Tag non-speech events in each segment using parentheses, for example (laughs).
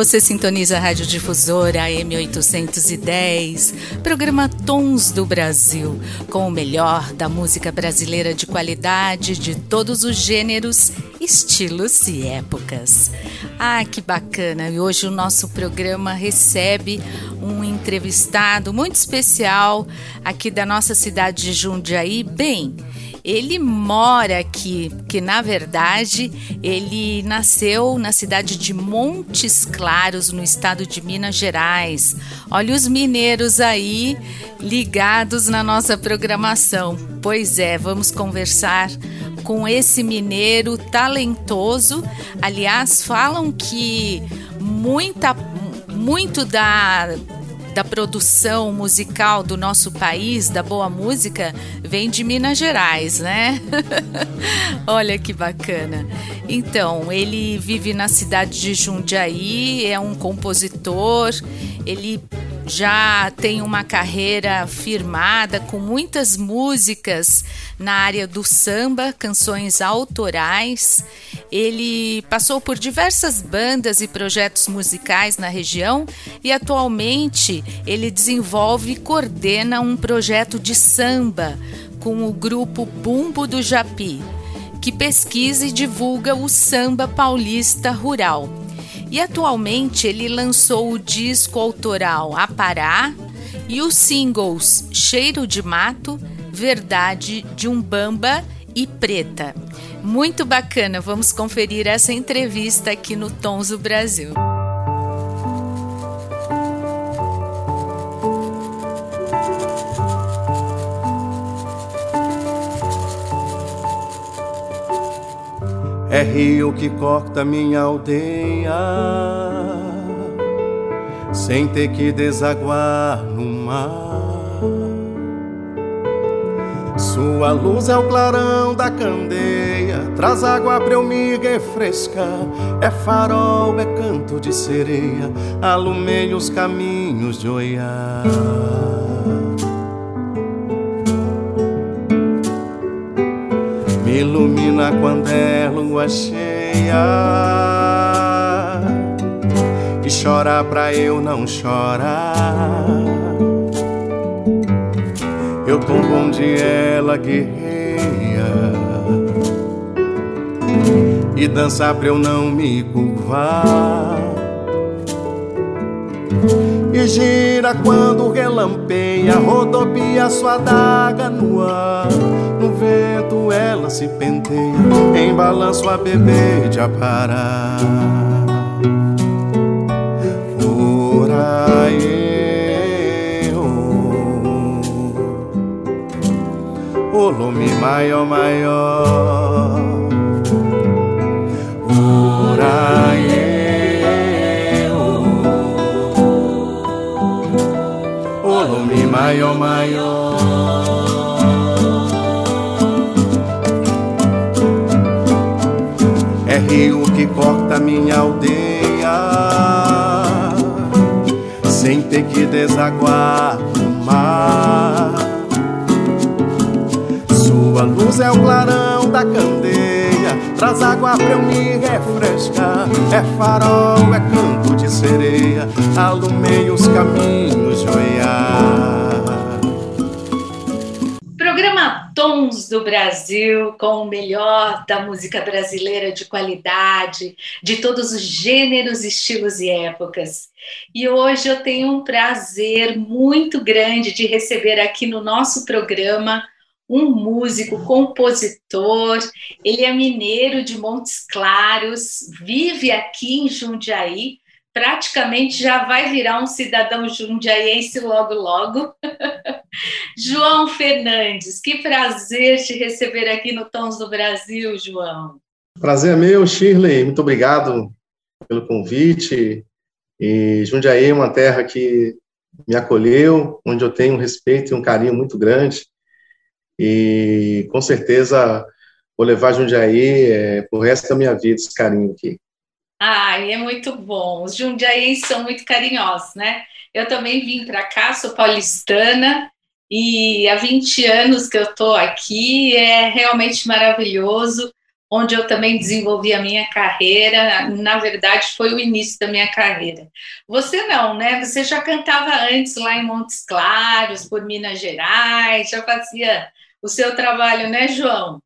Você sintoniza a Rádio Difusora M810, programa Tons do Brasil, com o melhor da música brasileira de qualidade de todos os gêneros, estilos e épocas. Ah, que bacana! E hoje o nosso programa recebe um entrevistado muito especial aqui da nossa cidade de Jundiaí, bem ele mora aqui, que na verdade ele nasceu na cidade de Montes Claros, no estado de Minas Gerais. Olha os mineiros aí ligados na nossa programação. Pois é, vamos conversar com esse mineiro talentoso. Aliás, falam que muita muito da da produção musical do nosso país, da boa música, vem de Minas Gerais, né? (laughs) Olha que bacana. Então, ele vive na cidade de Jundiaí, é um compositor, ele já tem uma carreira firmada com muitas músicas na área do samba, canções autorais. Ele passou por diversas bandas e projetos musicais na região e atualmente ele desenvolve e coordena um projeto de samba com o grupo Bumbo do Japi, que pesquisa e divulga o samba paulista rural. E atualmente ele lançou o disco autoral Apará e os singles Cheiro de Mato, Verdade de Umbamba e Preta. Muito bacana, vamos conferir essa entrevista aqui no Tons do Brasil. É rio que corta minha aldeia, sem ter que desaguar no mar. Sua luz é o clarão da candeia, traz água pra eu me refrescar. É farol, é canto de sereia, alumeia os caminhos de Oiá. Me ilumina quando é lua cheia e chora pra eu não chorar. Eu tombo onde ela guerreia e dança pra eu não me curvar. E gira quando relampeia, rodopia sua daga no ar. No vento ela se penteia, em balanço a bebê de aparar. Por aí, o lume maior, maior. Maior, maior. rio que corta minha aldeia, sem ter que desaguar no mar. Sua luz é o clarão da candeia, traz água pra eu me refrescar. É farol, é canto de sereia, alumei os caminhos de do Brasil, com o melhor da música brasileira de qualidade, de todos os gêneros, estilos e épocas. E hoje eu tenho um prazer muito grande de receber aqui no nosso programa um músico, compositor. Ele é mineiro de Montes Claros, vive aqui em Jundiaí, praticamente já vai virar um cidadão jundiaiense logo, logo. (laughs) João Fernandes, que prazer te receber aqui no Tons do Brasil, João. Prazer é meu, Shirley. Muito obrigado pelo convite. E Jundiaí é uma terra que me acolheu, onde eu tenho um respeito e um carinho muito grande. E com certeza vou levar Jundiaí é, o resto da minha vida esse carinho aqui. Ai, é muito bom. Os jundiaíes são muito carinhosos, né? Eu também vim para cá, sou paulistana, e há 20 anos que eu estou aqui, é realmente maravilhoso, onde eu também desenvolvi a minha carreira, na verdade foi o início da minha carreira. Você não, né? Você já cantava antes lá em Montes Claros, por Minas Gerais, já fazia o seu trabalho, né, João?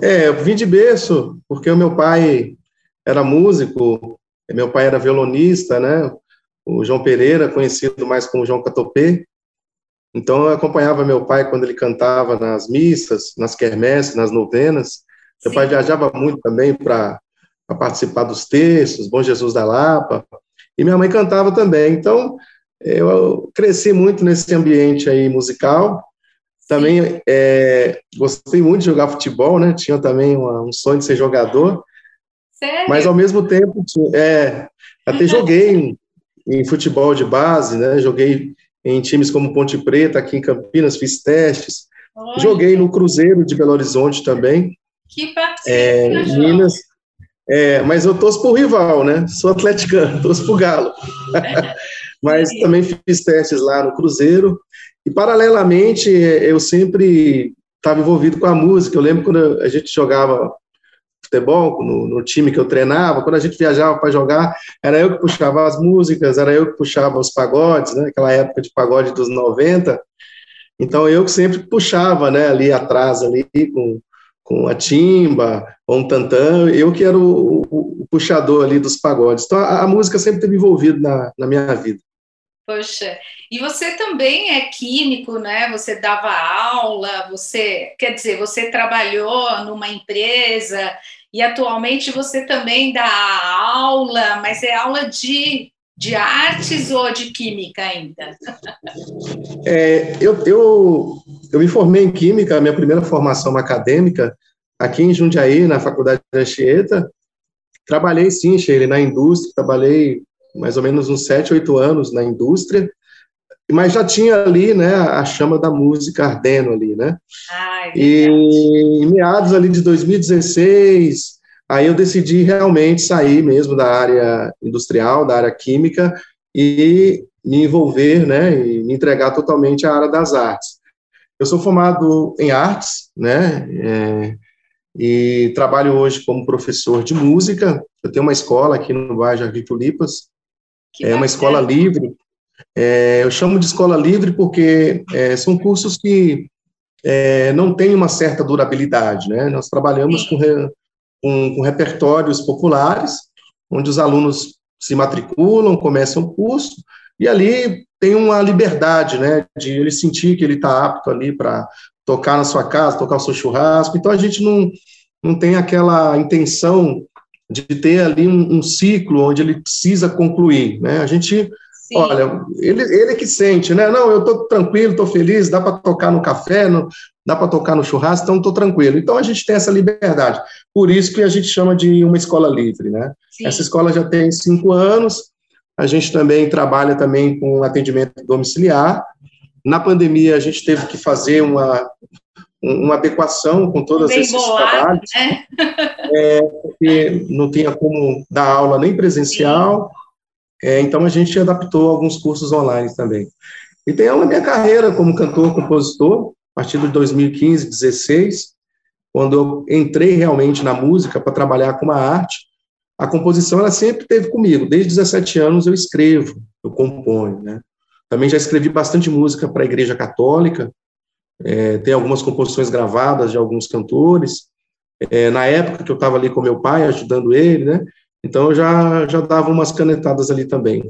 É, eu vim de berço, porque o meu pai era músico, meu pai era violonista, né? O João Pereira, conhecido mais como João Catopê. Então, eu acompanhava meu pai quando ele cantava nas missas, nas quermesses, nas novenas. Meu Sim. pai viajava muito também para participar dos textos, Bom Jesus da Lapa. E minha mãe cantava também. Então, eu cresci muito nesse ambiente aí musical. Também é, gostei muito de jogar futebol, né? Tinha também uma, um sonho de ser jogador. Sério? Mas ao mesmo tempo, é, até joguei em, em, futebol de base, né? Joguei em times como Ponte Preta, aqui em Campinas, fiz testes. Olha. Joguei no Cruzeiro de Belo Horizonte também. Que partida, é, Minas. É, mas eu torço pro rival, né? Sou atleticano, (laughs) torço pro Galo. (laughs) mas também fiz testes lá no Cruzeiro. E, paralelamente, eu sempre estava envolvido com a música. Eu lembro quando a gente jogava futebol, no, no, time que eu treinava, quando a gente viajava para jogar, era eu que puxava as músicas, era eu que puxava os pagodes, né, aquela época de pagode dos 90, então eu que sempre puxava, né, ali atrás, ali com, com a timba, ou um tantã, eu que era o, o, o puxador ali dos pagodes, então a, a música sempre esteve envolvida na, na minha vida. Poxa, e você também é químico, né? Você dava aula, você, quer dizer, você trabalhou numa empresa e atualmente você também dá aula, mas é aula de, de artes ou de química ainda? (laughs) É, eu, eu, eu me formei em química, minha primeira formação acadêmica, aqui em Jundiaí, na Faculdade de Anchieta. Trabalhei sim, Sheila, na indústria, trabalhei mais ou menos uns sete, oito anos na indústria, mas já tinha ali, né, a chama da música ardendo ali, né? E em meados ali de 2016, aí eu decidi realmente sair mesmo da área industrial, da área química e me envolver, né, e me entregar totalmente à área das artes. Eu sou formado em artes, né, é, e trabalho hoje como professor de música. Eu tenho uma escola aqui no bairro Jardim Tulipas, que é uma escola livre. É, eu chamo de escola livre porque é, são cursos que é, não têm uma certa durabilidade, né? Nós trabalhamos com, re, com, com, repertórios populares, onde os alunos se matriculam, começam o curso, e ali tem uma liberdade, né? De ele sentir que ele está apto ali para tocar na sua casa, tocar o seu churrasco. Então a gente não, não tem aquela intenção de ter ali um, um, ciclo onde ele precisa concluir, né? A gente, Sim. olha, ele, ele que sente, né? Não, eu estou tranquilo, estou feliz, dá para tocar no café, no, dá para tocar no churrasco, então estou tranquilo. Então a gente tem essa liberdade. Por isso que a gente chama de uma escola livre, né? Sim. Essa escola já tem cinco anos. A gente também trabalha também com atendimento domiciliar. Na pandemia a gente teve que fazer uma uma adequação com todos Bem esses bolado, trabalhos, né? é, porque não tinha como dar aula nem presencial, é, então a gente adaptou alguns cursos online também. E tem a minha carreira como cantor, compositor, a partir de 2015, 16, quando eu entrei realmente na música para trabalhar com a arte, a composição ela sempre teve comigo. Desde 17 anos eu escrevo, eu componho, né? Também já escrevi bastante música para a Igreja Católica, é, tem algumas composições gravadas de alguns cantores. É, na época que eu estava ali com meu pai, ajudando ele, né? Então eu já, já dava umas canetadas ali também.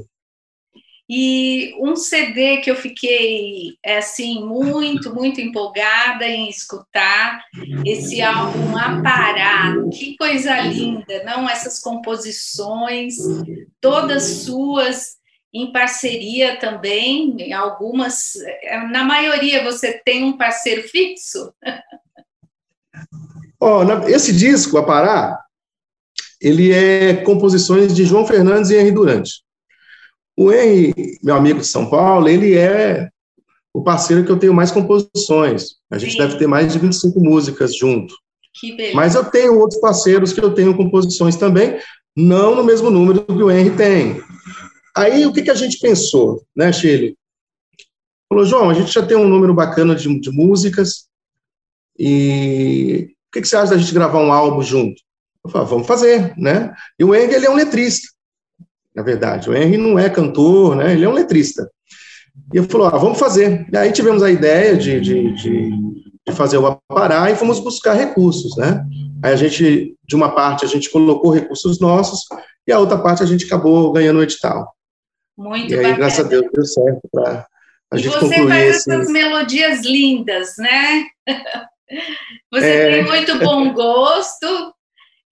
E um CD que eu fiquei assim muito, muito empolgada em escutar esse álbum Apará. Que coisa linda, não essas composições todas suas em parceria também, em algumas, na maioria você tem um parceiro fixo? oh, esse disco, A Pará, ele é composições de João Fernandes e Henri Durante. O Henry, meu amigo de São Paulo, ele é o parceiro que eu tenho mais composições. A gente Sim. deve ter mais de 25 músicas junto. Mas eu tenho outros parceiros que eu tenho composições também, não no mesmo número que o Henry tem. Aí o que, que a gente pensou, né, Chile? Falou, João, a gente já tem um número bacana de, de músicas, e o que, que, você acha da gente gravar um álbum junto? Eu falei, vamos fazer, né? E o Henry, ele é um letrista, na verdade. O Henry não é cantor, né? Ele é um letrista. E eu falou, ah, vamos fazer. E aí tivemos a ideia de, de, de, de fazer o Apará e fomos buscar recursos, né? Aí a gente, de uma parte, a gente colocou recursos nossos e a outra parte a gente acabou ganhando o edital. Muito e aí, bacana. graças a Deus, deu certo para a gente concluir você faz esse... essas melodias lindas, né? (laughs) Você é... tem muito bom gosto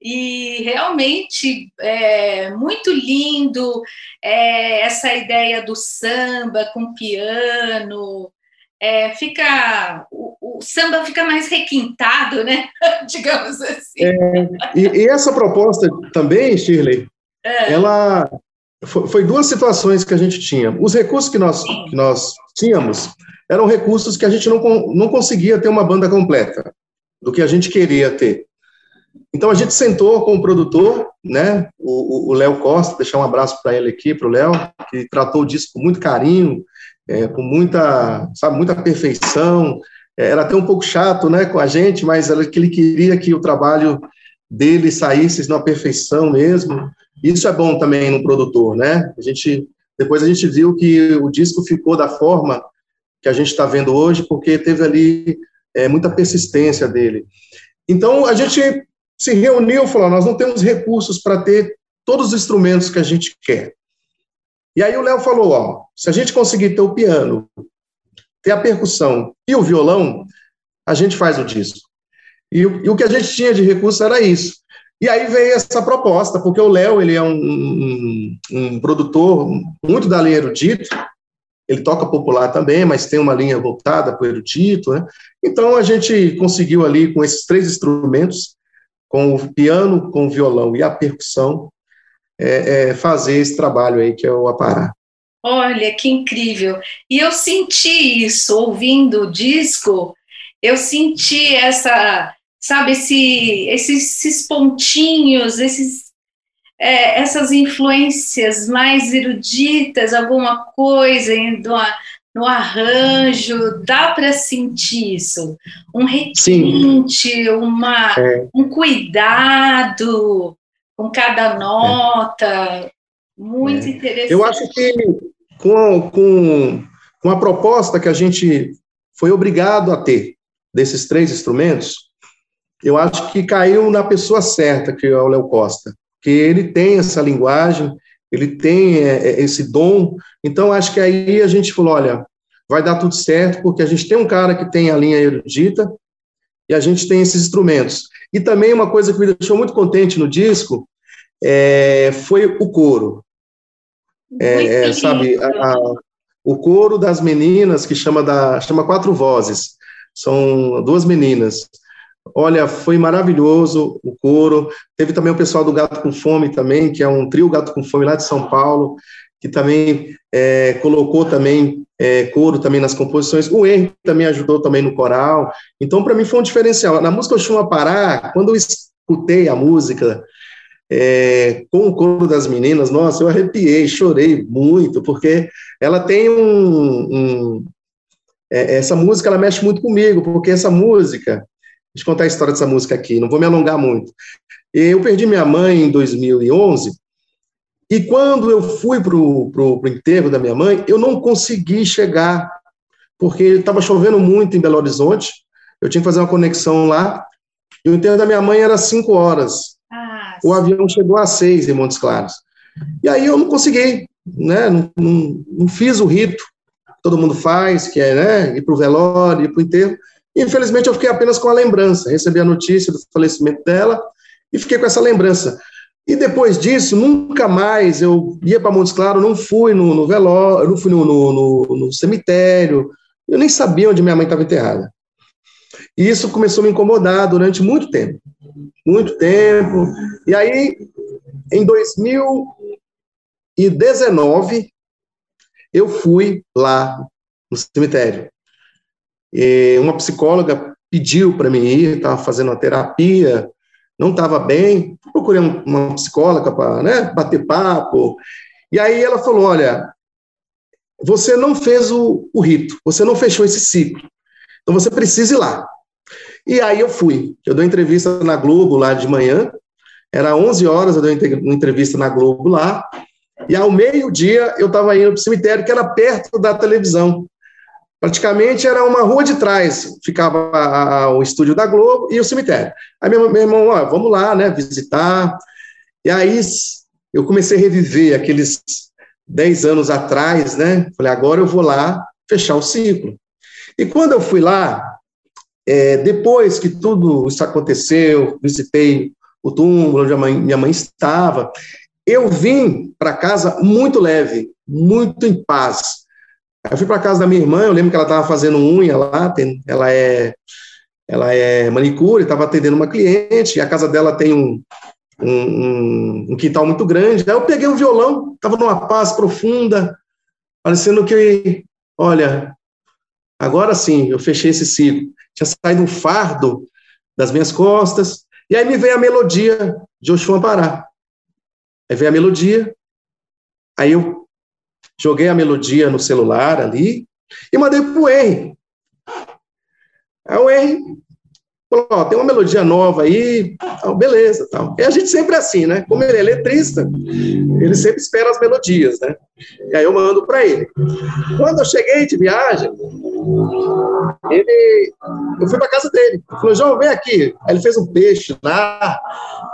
e realmente é muito lindo é, essa ideia do samba com piano. É, fica o, o, samba fica mais requintado, né? (laughs) Digamos assim. É, e, e, essa proposta também, Shirley, é. ela foi, foi, duas situações que a gente tinha. Os recursos que nós, que nós tínhamos eram recursos que a gente não, não conseguia ter uma banda completa do que a gente queria ter. Então a gente sentou com o produtor, né, o Léo Costa, deixar um abraço para ele aqui, para o Léo, que tratou o disco com muito carinho, é, com muita, sabe, muita perfeição. É, era até um pouco chato, né, com a gente, mas era que ele queria que o trabalho dele saísse na perfeição mesmo. Isso é bom também no produtor, né? A gente depois a gente viu que o disco ficou da forma que a gente está vendo hoje, porque teve ali é, muita persistência dele. Então a gente se reuniu e falou: nós não temos recursos para ter todos os instrumentos que a gente quer. E aí o Léo falou: ó, se a gente conseguir ter o piano, ter a percussão e o violão, a gente faz o disco. E, e o que a gente tinha de recurso era isso. E aí veio essa proposta, porque o Léo ele é um, um, um, produtor muito da linha erudito, ele toca popular também, mas tem uma linha voltada para o erudito, né? Então a gente conseguiu ali com esses três instrumentos com o piano, com o violão e a percussão, é, é, fazer esse trabalho aí que é o Apará. Olha, que incrível. E eu senti isso, ouvindo o disco, eu senti essa, sabe, esse, esses, esses pontinhos, esses, é, essas influências mais eruditas, alguma coisa, indo a, no arranjo, dá para sentir isso. Um requinte, uma, é. um cuidado com cada nota. Muito é. interessante. Eu acho que com, com, com a proposta que a gente foi obrigado a ter desses três instrumentos, eu acho que caiu na pessoa certa, que é o Léo Costa, que ele tem essa linguagem, ele tem é, é, esse dom. Então, acho que aí a gente falou: olha, vai dar tudo certo, porque a gente tem um cara que tem a linha erudita e a gente tem esses instrumentos. E também uma coisa que me deixou muito contente no disco é, foi o coro. É, é, sabe, a, a, o coro das meninas, que chama, da, chama Quatro Vozes, são duas meninas. Olha, foi maravilhoso o coro. Teve também o pessoal do Gato com Fome também, que é um trio Gato com Fome lá de São Paulo, que também é, colocou também é, coro também nas composições. O Henry também ajudou também no coral. Então, para mim foi um diferencial. Na música Oxum Pará, quando eu escutei a música é, com o coro das meninas, nossa, eu arrepiei, chorei muito, porque ela tem um, um é, essa música ela mexe muito comigo, porque essa música Deixa eu contar a história dessa música aqui, não vou me alongar muito. Eu perdi minha mãe em 2011, e quando eu fui para o enterro da minha mãe, eu não consegui chegar, porque estava chovendo muito em Belo Horizonte, eu tinha que fazer uma conexão lá, e o enterro da minha mãe era cinco horas. Ah, o avião chegou às seis em Montes Claros. E aí eu não consegui, né? não, não, não fiz o rito todo mundo faz, que é né, ir para o velório, ir para o enterro. Infelizmente, eu fiquei apenas com a lembrança. Recebi a notícia do falecimento dela e fiquei com essa lembrança. E depois disso, nunca mais eu ia para Montes Claros, não fui no, no velório, não fui no, no, no, cemitério, eu nem sabia onde minha mãe estava enterrada. E isso começou a me incomodar durante muito tempo. Muito tempo. E aí, em 2019, eu fui lá no cemitério. E uma psicóloga pediu para mim ir, estava fazendo uma terapia, não estava bem, procurei uma psicóloga para né, bater papo. E aí ela falou: Olha, você não fez o, o rito, você não fechou esse ciclo, então você precisa ir lá. E aí eu fui. Eu dei entrevista na Globo lá de manhã, era 11 horas, eu dei uma entrevista na Globo lá, e ao meio-dia eu estava indo para o cemitério, que era perto da televisão. Praticamente era uma rua de trás, ficava a, a, o estúdio da Globo e o cemitério. Aí meu, meu irmão, ó, vamos lá, né, visitar. E aí eu comecei a reviver aqueles 10 anos atrás, né? Falei, agora eu vou lá fechar o ciclo. E quando eu fui lá, é, depois que tudo isso aconteceu, visitei o túmulo onde mãe, minha mãe estava, eu vim para casa muito leve, muito em paz. Eu fui para casa da minha irmã, eu lembro que ela estava fazendo unha lá, tem, ela é ela é manicure, estava atendendo uma cliente, a casa dela tem um, um, um, quintal muito grande. Aí eu peguei o violão, estava numa paz profunda, parecendo que, olha, agora sim, eu fechei esse ciclo. Tinha saído um fardo das minhas costas, e aí me veio a melodia de Oxum Pará. Aí veio a melodia, aí eu joguei a melodia no celular ali e mandei para o Henry. Aí o Henry falou, ó, tem uma melodia nova aí, beleza, tal. E a gente sempre é assim, né? Como ele é letrista, ele sempre espera as melodias, né? E aí eu mando para ele. Quando eu cheguei de viagem, ele, eu fui para casa dele. Ele falou, João, vem aqui. Aí ele fez um peixe lá,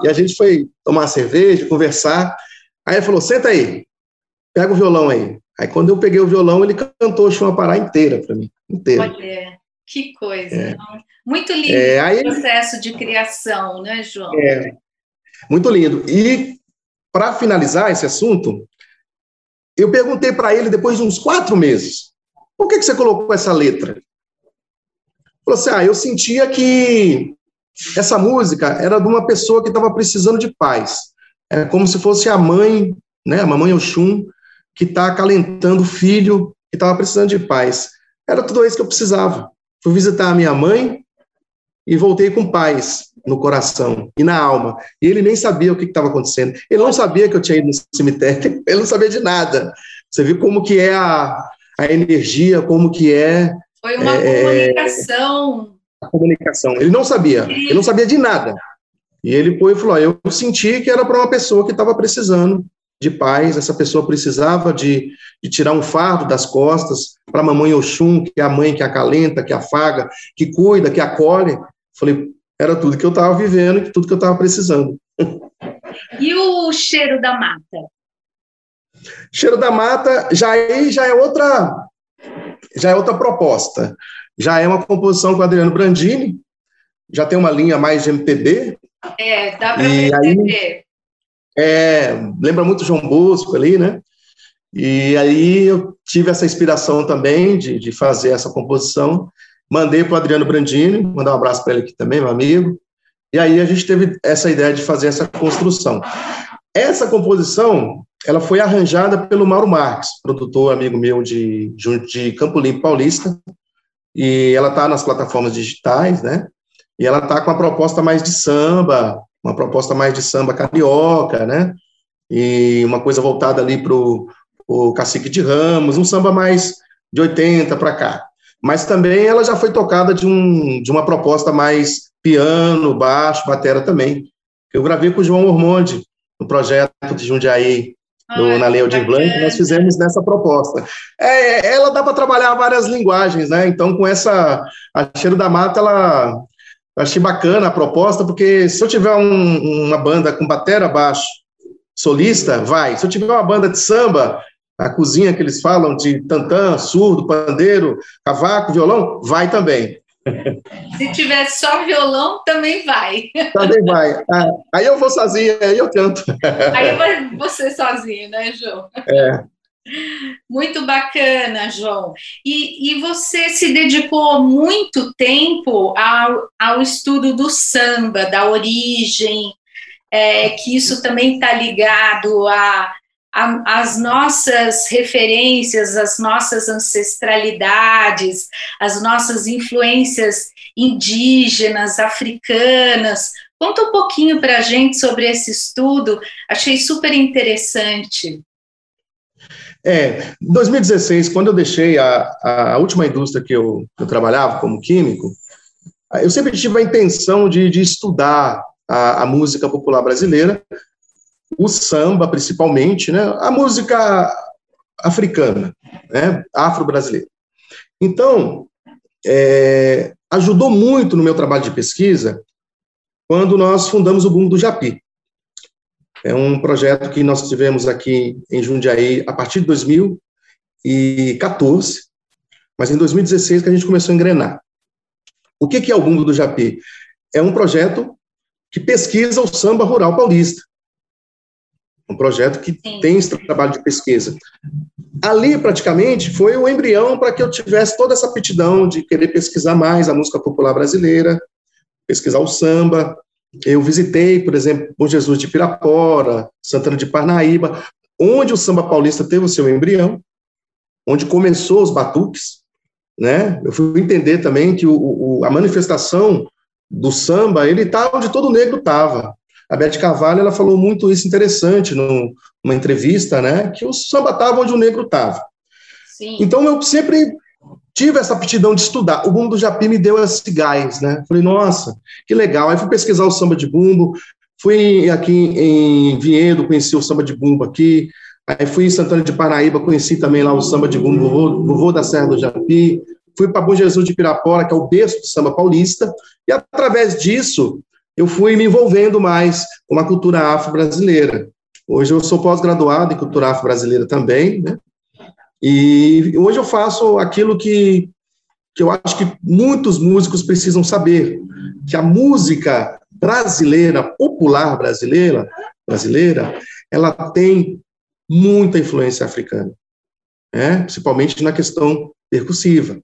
e a gente foi tomar cerveja, conversar. Aí ele falou, senta aí pega o violão aí. Aí quando eu peguei o violão, ele cantou Chuma Pará inteira para mim, inteira. Olha, que coisa. É. Muito lindo é, aí, o processo de criação, né, João? É, muito lindo. E para finalizar esse assunto, eu perguntei para ele depois de uns quatro meses, por que, que você colocou essa letra? Ele falou assim, ah, eu sentia que essa música era de uma pessoa que estava precisando de paz. É como se fosse a mãe, né, a mamãe Oxum, que está acalentando o filho que estava precisando de paz. Era tudo isso que eu precisava. Fui visitar a minha mãe e voltei com paz no coração e na alma. E ele nem sabia o que estava acontecendo. Ele não sabia que eu tinha ido no cemitério. (laughs) Ele não sabia de nada. Você viu como que é a, a energia, como que é... Foi uma é, comunicação. A comunicação. Ele não sabia. Ele não sabia de nada. E ele foi e falou: Eu senti que era para uma pessoa que estava precisando de paz, essa pessoa precisava de, de tirar um fardo das costas para a mamãe Oxum, que é a mãe que acalenta, que afaga, que cuida, que acolhe. Falei, era tudo que eu estava vivendo e tudo que eu estava precisando. E o cheiro da mata? Cheiro da mata já é, já é outra já é outra proposta. Já é uma composição com o Adriano Brandini, já tem uma linha mais de MPB. É, dá para perceber. É, lembra muito João Bosco ali, né? E aí eu tive essa inspiração também de, de fazer essa composição. Mandei para o Adriano Brandini, mandar um abraço para ele aqui também, meu amigo. E aí a gente teve essa ideia de fazer essa construção. Essa composição, ela foi arranjada pelo Mauro Marques, produtor amigo meu de, de Campo Limpo Paulista, e ela está nas plataformas digitais, né? E ela está com a proposta mais de samba, uma proposta mais de samba carioca, né? E uma coisa voltada ali para o Cacique de Ramos, um samba mais de 80 para cá. Mas também ela já foi tocada de, um, de uma proposta mais piano, baixo, batera também. Eu gravei com o João Ormonde, no projeto de Jundiaí, no, na Lei Aldir Blanc, nós fizemos nessa proposta. É, ela dá para trabalhar várias linguagens, né? Então, com essa. A Cheiro da Mata, ela, achei bacana a proposta, porque se eu tiver um, uma banda com batera baixo, solista, vai. Se eu tiver uma banda de samba, a cozinha que eles falam de tantã, surdo, pandeiro, cavaco, violão, vai também. (laughs) Se tiver só violão, também vai. (laughs) Também vai. Ah, aí eu vou sozinho, aí eu canto. Aí você sozinho, né, João? É. Muito bacana, João. E, e você se dedicou muito tempo ao, ao estudo do samba, da origem, é, que isso também está ligado a, a, as nossas referências, as nossas ancestralidades, as nossas influências indígenas, africanas. Conta um pouquinho para a gente sobre esse estudo, achei super interessante. É, em 2016, quando eu deixei a, a última indústria que eu, eu trabalhava como químico, eu sempre tive a intenção de, de estudar a, a, música popular brasileira, o samba principalmente, né, a música africana, né, afro-brasileira. Então, é, ajudou muito no meu trabalho de pesquisa quando nós fundamos o Boom do Japi. É um projeto que nós tivemos aqui em Jundiaí a partir de 2014, mas em 2016 que a gente começou a engrenar. O que é o Bumbo do Japi? É um projeto que pesquisa o samba rural paulista. Um projeto que Sim. tem esse trabalho de pesquisa. Ali, praticamente, foi o embrião para que eu tivesse toda essa aptidão de querer pesquisar mais a música popular brasileira, pesquisar o samba. Eu visitei, por exemplo, Bom Jesus de Pirapora, Santana de Parnaíba, onde o samba paulista teve o seu embrião, onde começou os batuques, né? Eu fui entender também que o, o, a manifestação do samba, ele estava onde todo negro estava. A Beth Carvalho, ela falou muito isso interessante no, numa entrevista, né? Que o samba estava onde o negro estava. Então, eu sempre tive essa aptidão de estudar. O bumbo do Japi me deu esse gás, né? Falei, nossa, que legal. Aí fui pesquisar o samba de bumbo, fui aqui em Vinhedo, conheci o samba de bumbo aqui, Aí fui em Santana de Paraíba, conheci também lá o samba de bumbo, vovô da Serra do Japi. Fui para Bom Jesus de Pirapora, que é o berço do samba paulista. E através disso, eu fui me envolvendo mais com a cultura afro-brasileira. Hoje eu sou pós-graduado em cultura afro-brasileira também, né? E hoje eu faço aquilo que, que eu acho que muitos músicos precisam saber, que a música brasileira, popular brasileira, brasileira, ela tem muita influência africana, né? principalmente na questão percussiva.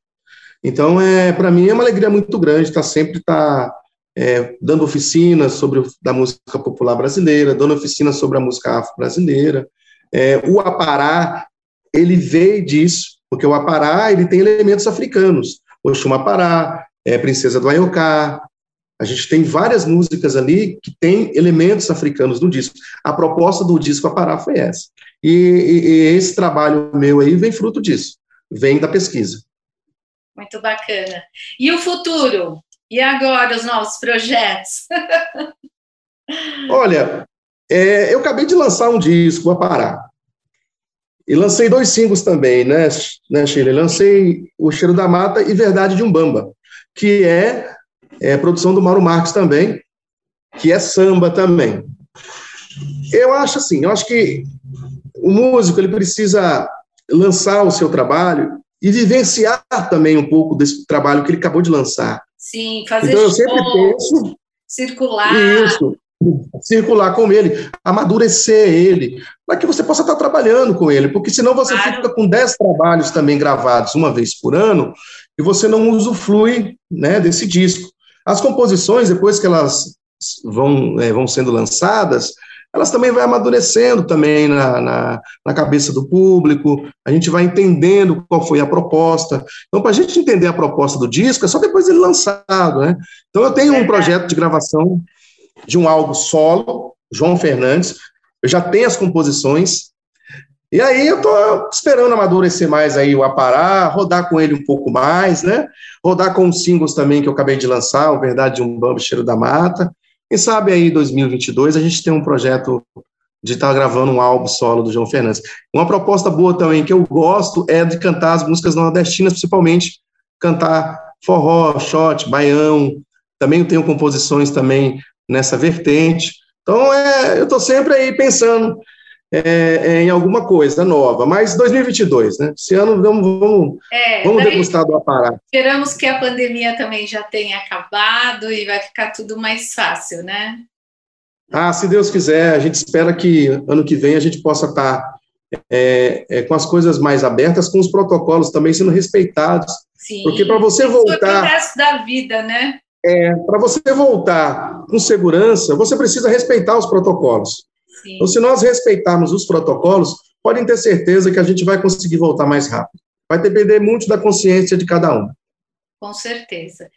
Então, é, para mim, é uma alegria muito grande estar sempre tá, é, dando oficinas sobre da música popular brasileira, dando oficinas sobre a música afro-brasileira. É, o Apará, ele veio disso, porque o Apará ele tem elementos africanos. O Xumapará, é, Princesa do Ayocá, a gente tem várias músicas ali que tem elementos africanos no disco. A proposta do disco Apará foi essa. E, e, e, esse trabalho meu aí vem fruto disso, vem da pesquisa. Muito bacana. E o futuro? E agora os novos projetos? (laughs) Olha, é, eu acabei de lançar um disco, Apará. E lancei dois singles também, né, né Sheila? Lancei O Cheiro da Mata e Verdade de Umbamba, que é é, produção do Mauro Marques também, que é samba também. Eu acho assim, eu acho que o músico ele precisa lançar o seu trabalho e vivenciar também um pouco desse trabalho que ele acabou de lançar. Sim, fazer então, eu sempre penso circular. Isso, circular com ele, amadurecer ele, para que você possa estar trabalhando com ele, porque senão você claro. fica com 10 trabalhos também gravados uma vez por ano e você não usufrui né, desse disco. As composições, depois que elas vão, é, vão sendo lançadas, elas também vão amadurecendo também na, na, na, cabeça do público, a gente vai entendendo qual foi a proposta. Então, para a gente entender a proposta do disco, é só depois ele lançado, né? Então, eu tenho um projeto de gravação de um álbum solo, João Fernandes, eu já tenho as composições, e aí eu estou esperando amadurecer mais aí o Apará, rodar com ele um pouco mais, né? Rodar com os singles também que eu acabei de lançar, o Verdade de um Bambo Cheiro da Mata. Quem sabe aí 2022 a gente tem um projeto de estar tá gravando um álbum solo do João Fernandes. Uma proposta boa também que eu gosto é de cantar as músicas nordestinas, principalmente cantar forró, shot, baião. Também tenho composições também nessa vertente. Então, é, eu estou sempre aí pensando é, é, em alguma coisa nova. Mas 2022, né? Esse ano vamos, vamos, é, vamos degustar do aparato. Esperamos que a pandemia também já tenha acabado e vai ficar tudo mais fácil, né? Ah, se Deus quiser, a gente espera que ano que vem a gente possa estar é, é, com as coisas mais abertas, com os protocolos também sendo respeitados. Sim, porque para você voltar. o resto da vida, né? É, para você voltar com segurança, você precisa respeitar os protocolos. Sim. Então, se nós respeitarmos os protocolos, podem ter certeza que a gente vai conseguir voltar mais rápido. Vai depender muito da consciência de cada um. Com certeza.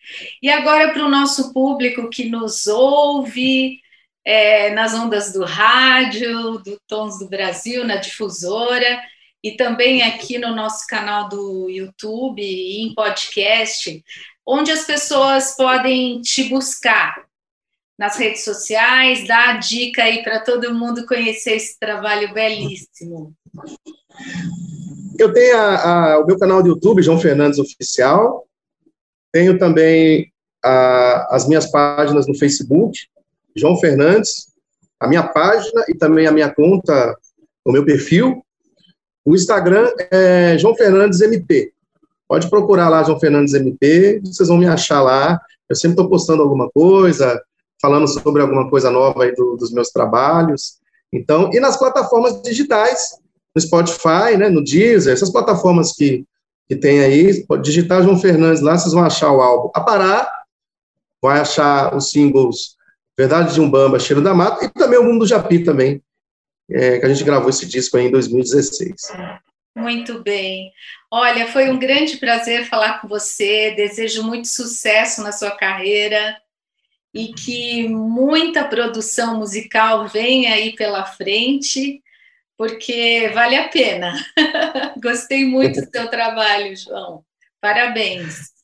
E agora, para o nosso público que nos ouve é, nas ondas do rádio, do Tons do Brasil, na difusora, e também aqui no nosso canal do YouTube e em podcast, onde as pessoas podem te buscar nas redes sociais, dar a dica aí para todo mundo conhecer esse trabalho belíssimo. Eu tenho a, a, o meu canal do YouTube, João Fernandes Oficial. Tenho também a, as minhas páginas no Facebook, João Fernandes, a minha página e também a minha conta, o meu perfil. O Instagram é João Fernandes MP. Pode procurar lá João Fernandes MP, vocês vão me achar lá. Eu sempre estou postando alguma coisa, falando sobre alguma coisa nova aí do, dos meus trabalhos. Então, e nas plataformas digitais, no Spotify, né, no Deezer, essas plataformas que, que tem aí, digitar João Fernandes lá, vocês vão achar o álbum A Parar, vai achar os singles Verdade de Umbamba, Cheiro da Mata, e também o Mundo do Japi também, é, que a gente gravou esse disco aí em 2016. Muito bem. Olha, foi um grande prazer falar com você. Desejo muito sucesso na sua carreira e que muita produção musical venha aí pela frente, porque vale a pena. (laughs) Gostei muito do seu trabalho, João. Parabéns.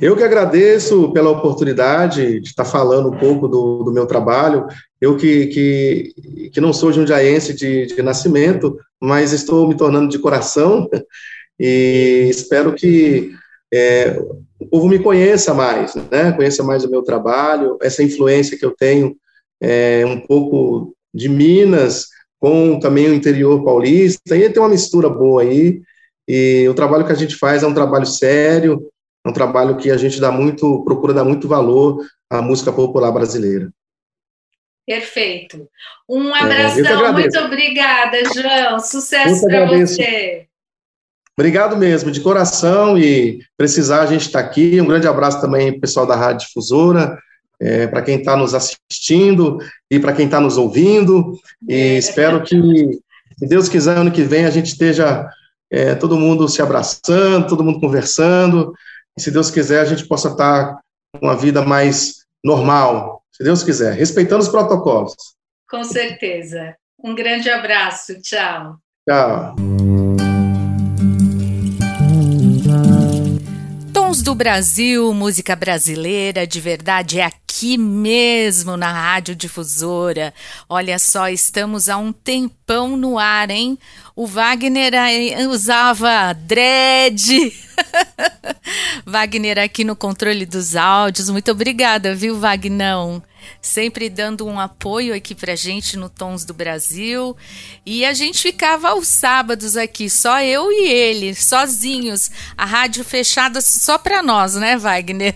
Eu que agradeço pela oportunidade de estar falando um pouco do, do meu trabalho. Eu que, que, que não sou jundiaense de, de nascimento, mas estou me tornando de coração (laughs) e espero que é, o povo me conheça mais, né? conheça mais o meu trabalho, essa influência que eu tenho é, um pouco de Minas com também o interior paulista, e tem uma mistura boa aí, e o trabalho que a gente faz é um trabalho sério, é um trabalho que a gente dá muito, procura dar muito valor à música popular brasileira. Perfeito. Um é, abração, é, muito obrigada, João. Sucesso para você. Obrigado mesmo, de coração, e precisar a gente está aqui. Um grande abraço também pessoal da Rádio Difusora, é, para quem está nos assistindo e para quem está nos ouvindo. E é. espero que, se Deus quiser, ano que vem a gente esteja é, todo mundo se abraçando, todo mundo conversando, se Deus quiser, a gente possa estar com uma vida mais normal, se Deus quiser, respeitando os protocolos. Com certeza. Um grande abraço. Tchau. Tchau. Do Brasil, música brasileira de verdade é aqui mesmo na Rádio Difusora. Olha só, estamos há um tempão no ar, hein? O Wagner usava dread. (laughs) Wagner aqui no controle dos áudios. Muito obrigada, viu, Wagnão? Sempre dando um apoio aqui pra gente no Tons do Brasil. E a gente ficava aos sábados aqui, só eu e ele, sozinhos, a rádio fechada só para nós, né, Wagner?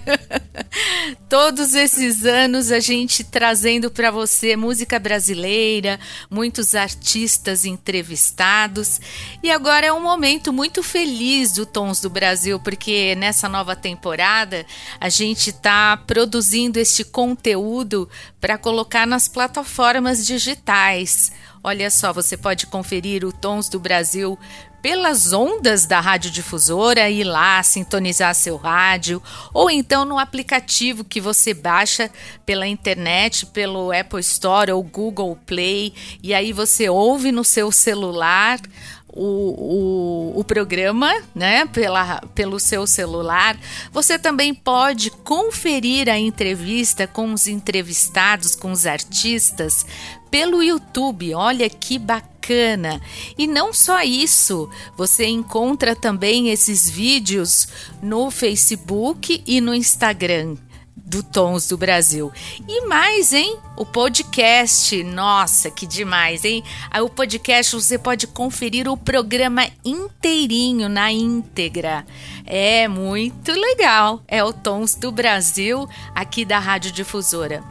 (laughs) Todos esses anos a gente trazendo para você música brasileira, muitos artistas entrevistados. E agora é um momento muito feliz do Tons do Brasil, porque nessa nova temporada a gente está produzindo este conteúdo para colocar nas plataformas digitais. Olha só, você pode conferir o Tons do Brasil pelas ondas da radiodifusora, ir lá sintonizar seu rádio, ou então no aplicativo que você baixa pela internet, pelo Apple Store ou Google Play, e aí você ouve no seu celular o, o, o programa, né, pela, pelo seu celular. Você também pode conferir a entrevista com os entrevistados, com os artistas, pelo YouTube. Olha que bacana! E não só isso, você encontra também esses vídeos no Facebook e no Instagram do Tons do Brasil. E mais, hein? O podcast, nossa, que demais, hein? Aí o podcast você pode conferir o programa inteirinho na íntegra. É muito legal. É o Tons do Brasil aqui da Rádio Difusora.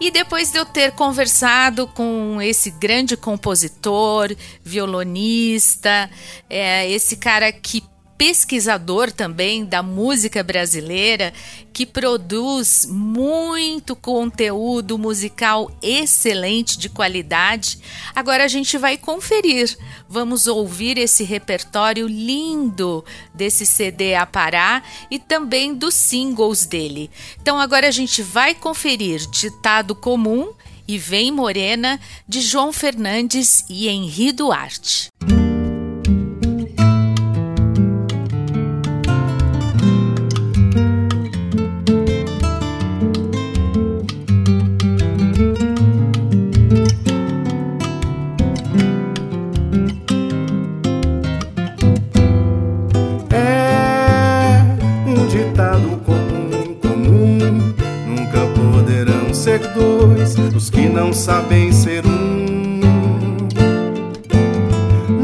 E depois de eu ter conversado com esse grande compositor, violonista, é, esse cara que pesquisador também da música brasileira que produz muito conteúdo musical excelente de qualidade. Agora a gente vai conferir. Vamos ouvir esse repertório lindo desse CD a Pará e também dos singles dele. Então agora a gente vai conferir Ditado Comum e Vem Morena de João Fernandes e Henri Duarte. Não sabem ser um.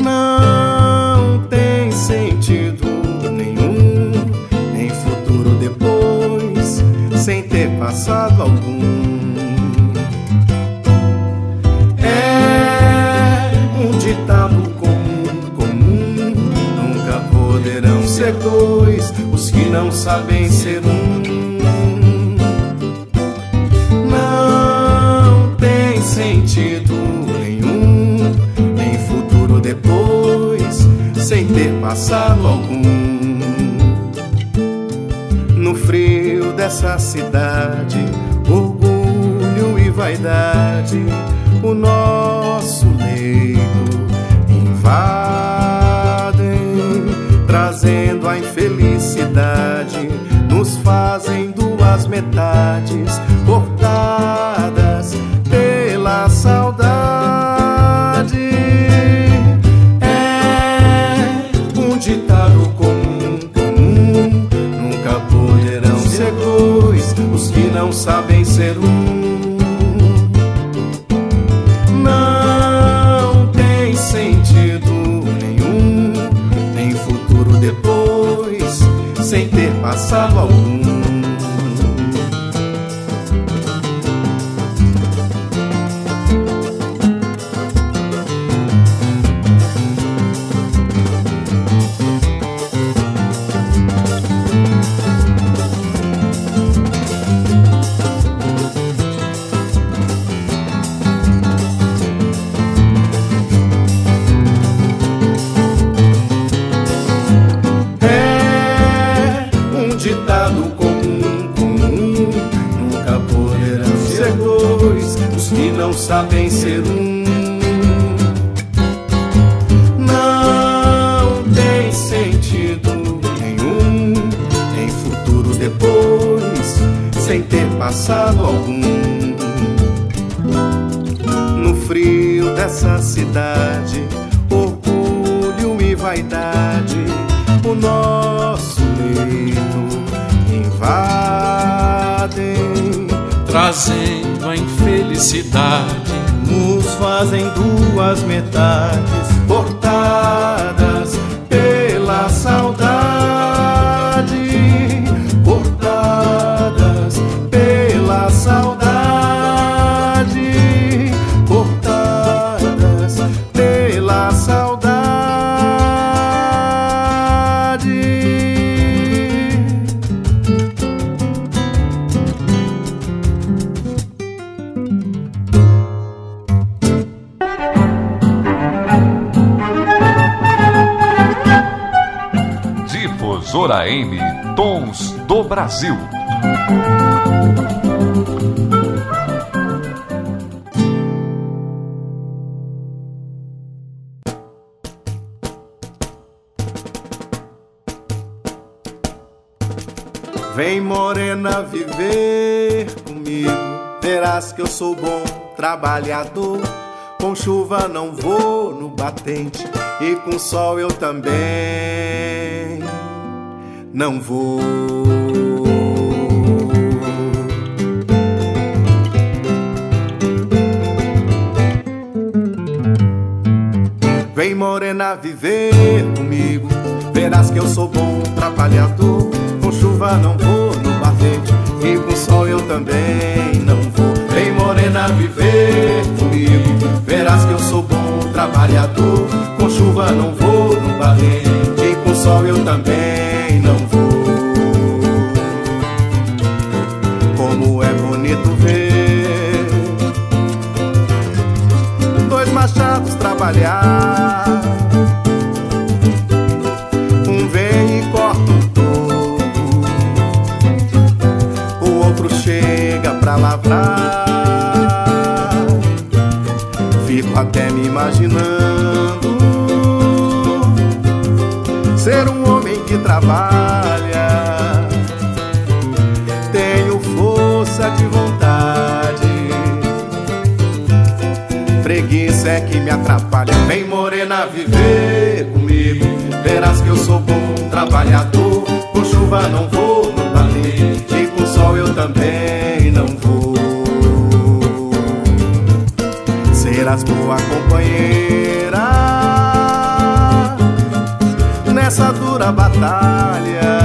Não tem sentido nenhum, nem futuro depois, sem ter passado algum. É um nunca poderão ser dois os que não sabem ser um. Ter passado algum. No frio dessa cidade, orgulho e vaidade, o nosso leito invadem, trazendo a infelicidade, nos fazem duas metades cortadas ter Brasil. Vem morena viver comigo, verás que eu sou bom trabalhador. Com chuva não vou no batente e com sol eu também não vou. Morena viver comigo, verás que eu sou bom trabalhador. Com chuva não vou no batente e com sol eu também não vou. Vem morena viver comigo. Verás que eu sou bom trabalhador. Com chuva não vou no balé, e com sol eu também não vou. Trabalhar. Um vem e corta o toco, o outro chega pra lavrar. Fico até me imaginando ser um homem que trabalha. Tenho força de vontade. Preguiça é que me atrapalha. Vem morena viver comigo. Verás que eu sou bom trabalhador. Com chuva não vou no bater. E com sol eu também não vou. Serás boa companheira nessa dura batalha.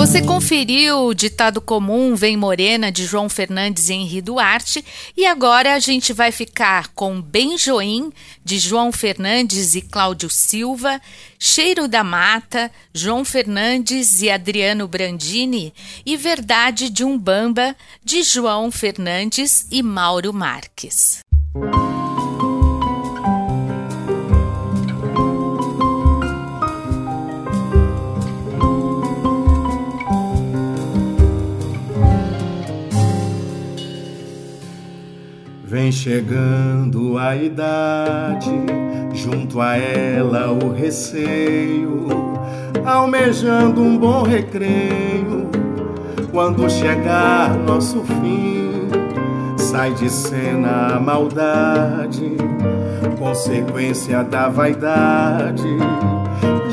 Você conferiu o ditado comum Vem Morena de João Fernandes e Henri Duarte. E agora a gente vai ficar com Benjoim de João Fernandes e Cláudio Silva, Cheiro da Mata, João Fernandes e Adriano Brandini. E Verdade de Umbamba de João Fernandes e Mauro Marques. Vem chegando a idade, junto a ela o receio, almejando um bom recreio. Quando chegar nosso fim, sai de cena a maldade, consequência da vaidade.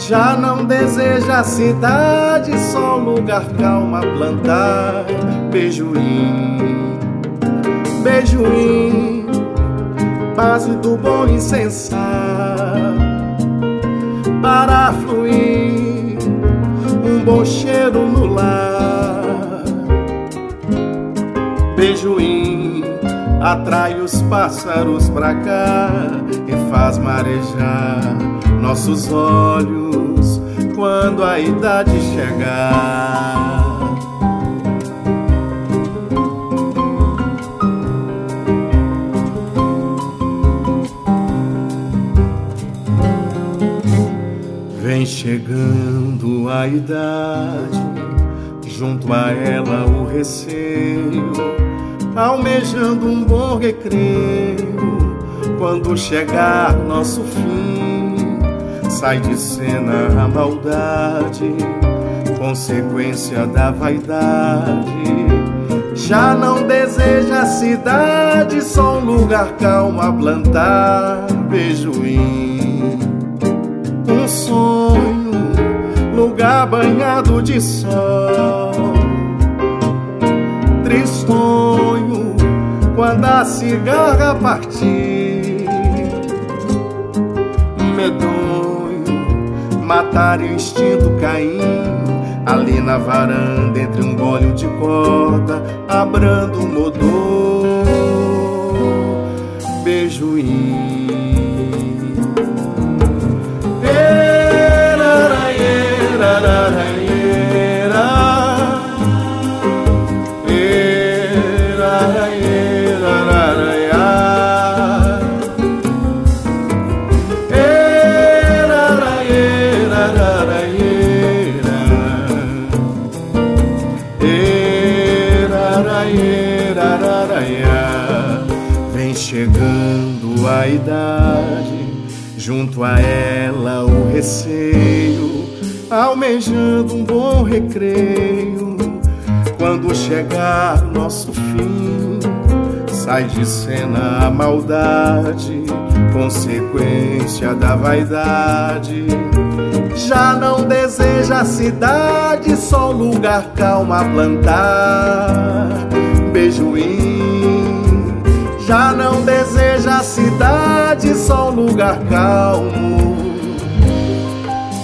Já não deseja a cidade, só um lugar calmo a plantar. Beijoim beijoim, base do bom incensar, para fluir um bom cheiro no lar. Beijoim atrai os pássaros pra cá e faz marejar nossos olhos quando a idade chegar. Vem chegando a idade, junto a ela o receio, almejando um bom recreio. Quando chegar nosso fim, sai de cena a maldade, consequência da vaidade. Já não deseja a cidade, só um lugar calmo a plantar beijoim. Um sonho, lugar banhado de sol. Tristonho, quando a cigarra partir. Medonho, matar o instinto Caim Ali na varanda, entre um gole de corda, abrando o motor, beijoinho. junto a ela o receio, almejando um bom recreio. Quando chegar nosso fim, sai de cena a maldade, consequência da vaidade. Já não deseja a cidade, só lugar calmo a plantar. Beijoinho já não deseja a cidade, só lugar calmo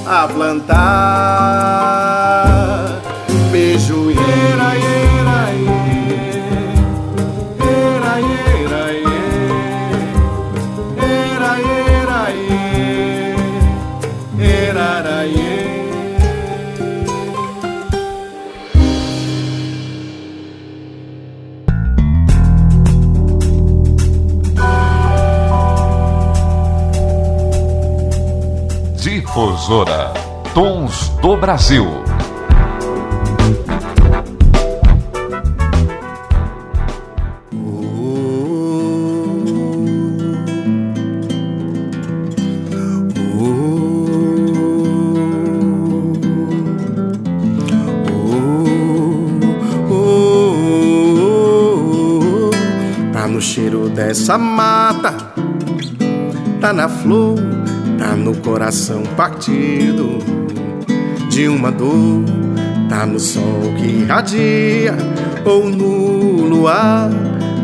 a plantar. Difusora Tons do Brasil. Tá no cheiro dessa mata, tá na flor Tá no coração partido de uma dor. Tá no sol que irradia ou no luar.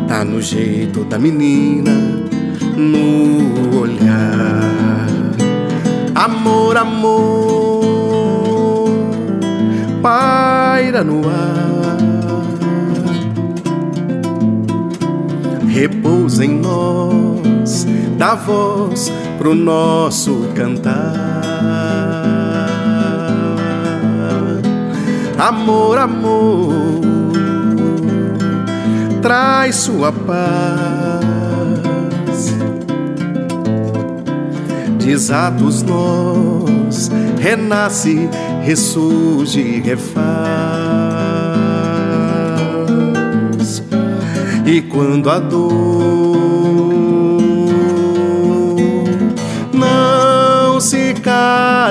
Tá no jeito da menina, no olhar. Amor, amor, paira no ar. Repousa em nós, dá voz pro nosso cantar. Amor, amor, traz sua paz. Desatos nós, renasce, ressurge, refaz. E quando a dor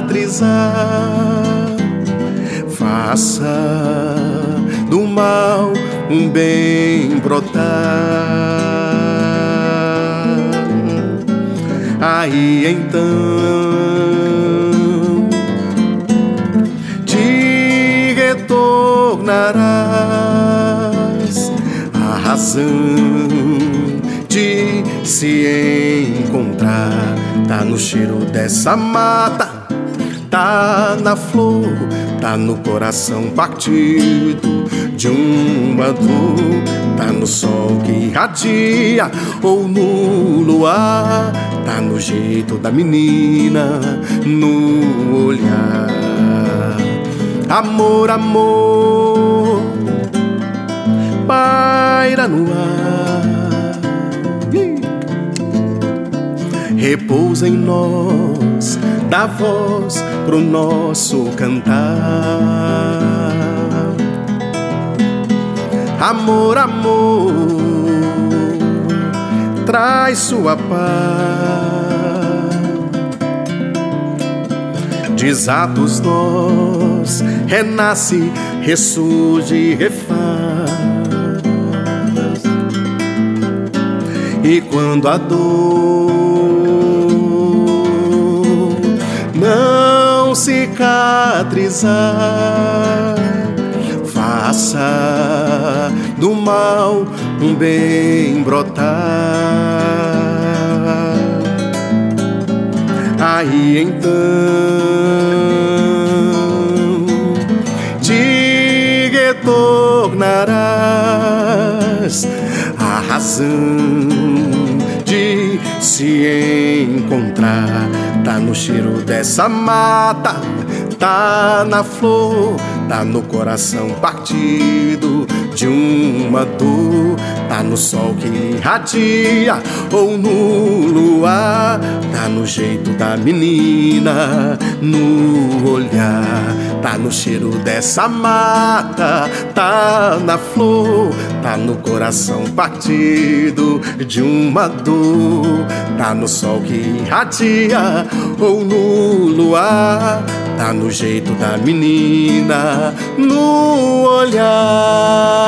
cicatrizar. Faça do mal um bem brotar. Aí então te retornarás a razão de se encontrar Tá no cheiro dessa mata, tá na flor, tá no coração partido de uma dor, tá no sol que irradia ou no luar, tá no jeito da menina, no olhar. Amor, amor, paira no ar repousa em nós, dá voz pro nosso cantar. Amor, amor, traz sua paz. Desatos nós, renasce, ressurge, refaz. E quando a dor cicatrizar, faça do mal um bem brotar. Aí então te retornarás a razão de se encontrar. Tá no cheiro dessa mata, tá na flor, tá no coração partido de uma dor. Tá no sol que irradia ou no luar. Tá no jeito da menina, no olhar. Tá no cheiro dessa mata, tá na flor. Tá no coração partido de uma dor. Tá no sol que irradia ou no luar. Tá no jeito da menina, no olhar.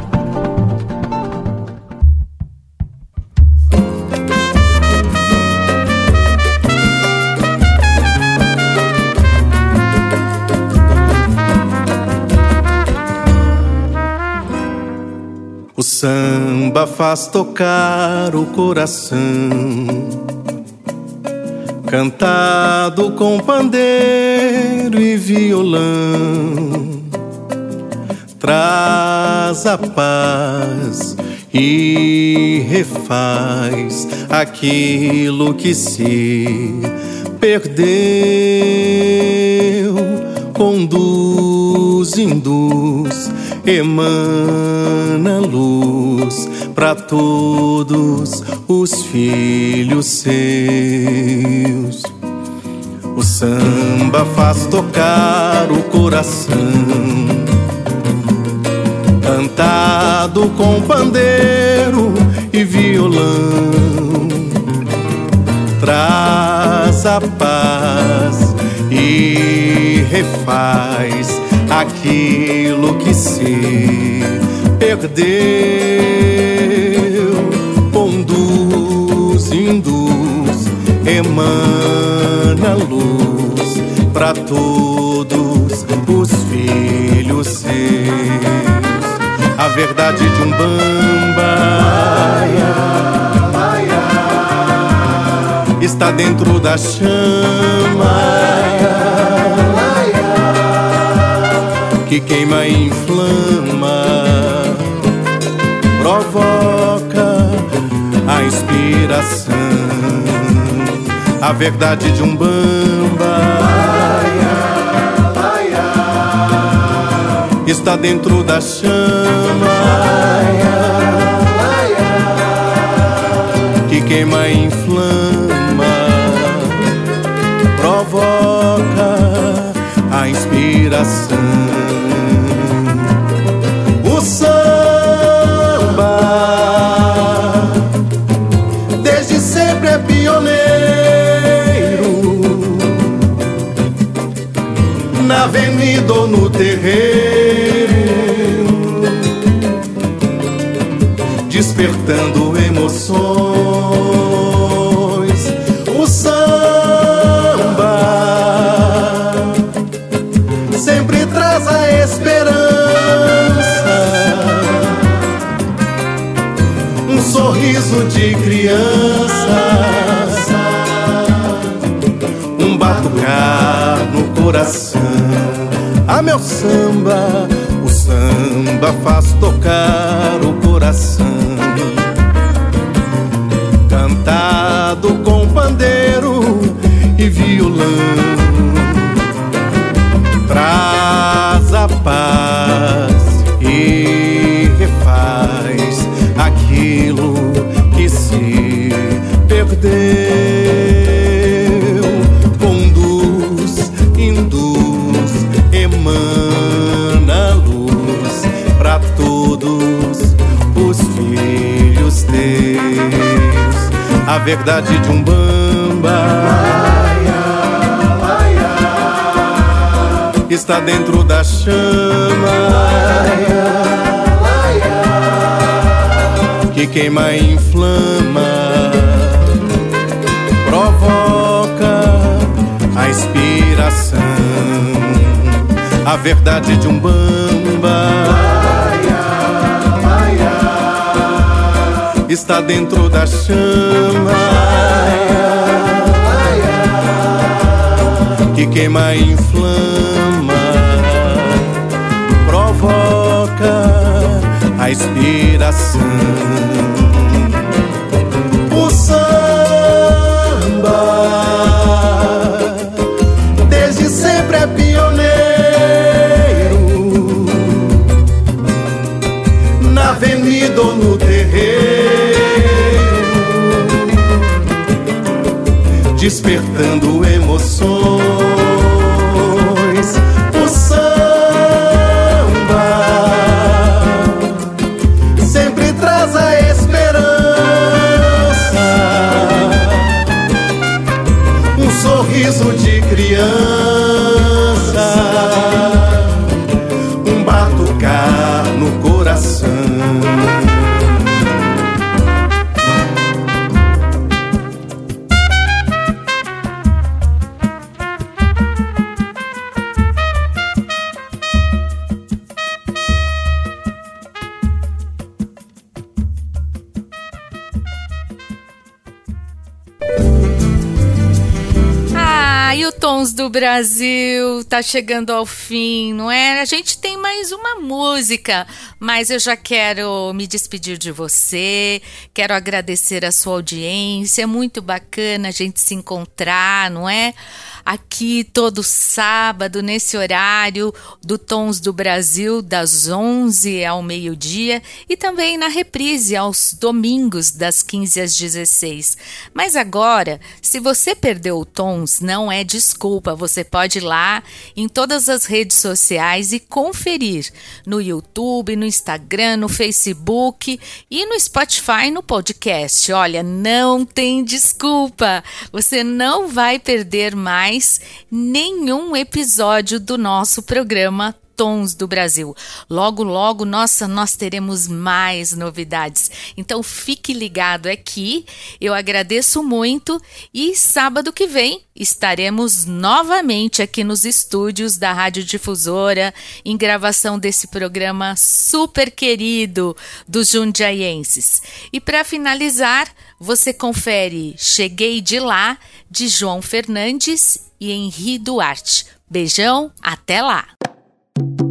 O samba faz tocar o coração, cantado com pandeiro e violão, traz a paz e refaz aquilo que se perdeu, conduz, induz emana luz para todos os filhos seus. O samba faz tocar o coração, cantado com pandeiro e violão, traz a paz e refaz aquilo que se perdeu, conduz, induz, emana luz para todos os filhos seus. A verdade de um bamba está dentro da chama que queima e inflama, provoca a inspiração, a verdade de um bamba está dentro da chama que queima e inflama, provoca a inspiração. No terreiro, despertando emoções. O samba sempre traz a esperança, um sorriso de criança, um batucar no coração meu samba, o samba faz tocar o coração. A verdade de um bamba. Está dentro da chama que queima e inflama, provoca a inspiração, a verdade de um bamba. Está dentro da chama que queima e inflama, provoca a inspiração. Despertando Brasil tá chegando ao fim, não é? A gente tem mais uma música, mas eu já quero me despedir de você, quero agradecer a sua audiência, é muito bacana a gente se encontrar, não é? Aqui todo sábado, nesse horário do Tons do Brasil, das 11 ao meio-dia, e também na reprise aos domingos, das 15 às 16. Mas agora, se você perdeu o Tons, não é desculpa, você pode ir lá em todas as redes sociais e conferir no YouTube, no Instagram, no Facebook e no Spotify no podcast. Olha, não tem desculpa, você não vai perder mais mais nenhum episódio do nosso programa Tons do Brasil. Logo, logo, nossa, nós teremos mais novidades. Então fique ligado aqui. Eu agradeço muito e sábado que vem estaremos novamente aqui nos estúdios da Rádio Difusora em gravação desse programa super querido dos jundiaienses. E para finalizar, você confere Cheguei de lá de João Fernandes e Henri Duarte. Beijão, até lá! Dizer.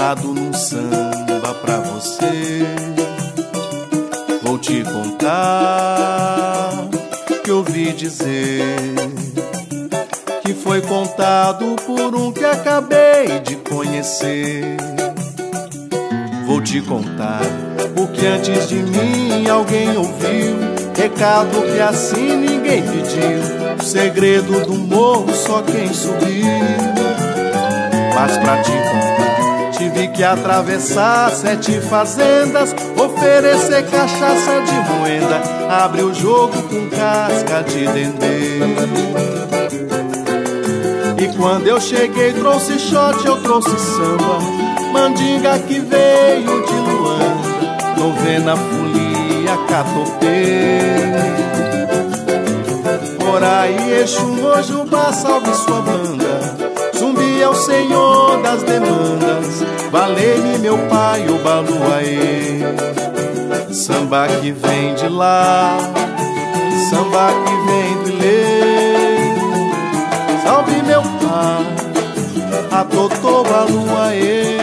No samba pra você. Vou te contar que ouvi dizer que foi contado por um que acabei de conhecer. Vou te contar o que antes de mim alguém ouviu. Recado que assim ninguém pediu. O segredo do morro só quem subiu. Mas pra te contar Tive que atravessar sete fazendas, oferecer cachaça de moeda, abre o jogo com casca de dendê. E quando eu cheguei, trouxe shot, eu trouxe samba, mandinga que veio de Luanda, novena folia, catopê. Orai, Exu, Mojubá, salve sua banda. É o senhor das demandas. Valei-me, meu pai, o baluaê. Samba que vem de lá, samba que vem do Ilê. Salve, meu pai, a Totô Baluaê.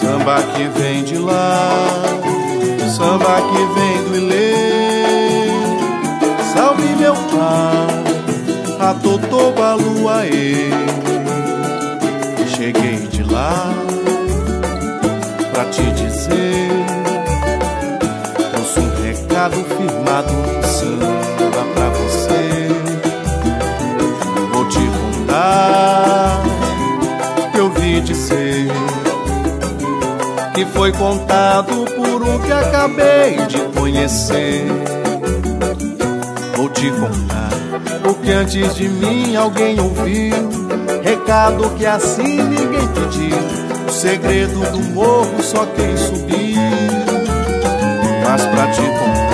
Samba que vem de lá, samba que vem do Ilê. Salve, meu pai, a Totô Baluaê. Firmado samba pra você Vou te contar que eu vi dizer Que foi contado por um que acabei de conhecer Vou te contar o que antes de mim alguém ouviu Recado que assim ninguém pediu. O segredo do morro só quem subiu. Mas pra te contar,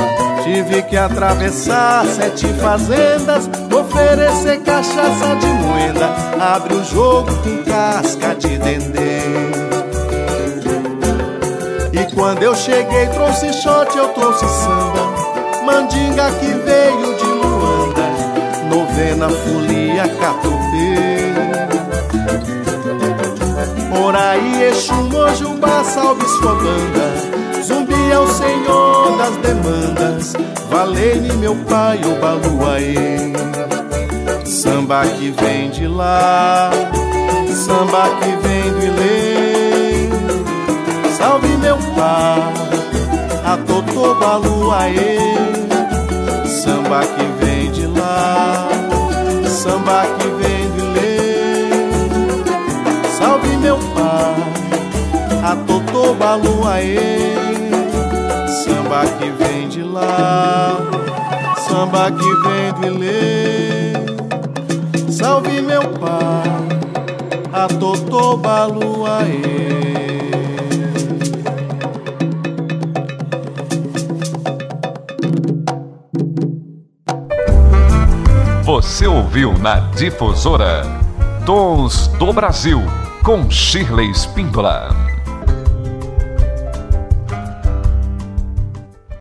tive que atravessar sete fazendas. Oferecer cachaça de moeda. Abre o jogo com casca de dendê. E quando eu cheguei, trouxe shot, eu trouxe samba. Mandinga que veio de Luanda. Novena, folia, catopê. Orai, Exu, Mojubá, salve sua banda. Zumbi é o senhor das demandas. Valei-me, meu pai, o baluaê. Samba que vem de lá, samba que vem do Ilê. Salve, meu pai, a Totô Baluaê. Samba que vem de lá, samba que vem do meu pai, a Totô Baluaê, samba que vem de lá, samba que vem do Ilê. Salve meu pai, a Totô Baluaê. Você ouviu na Difusora Tons do Brasil com Shirley Spindola.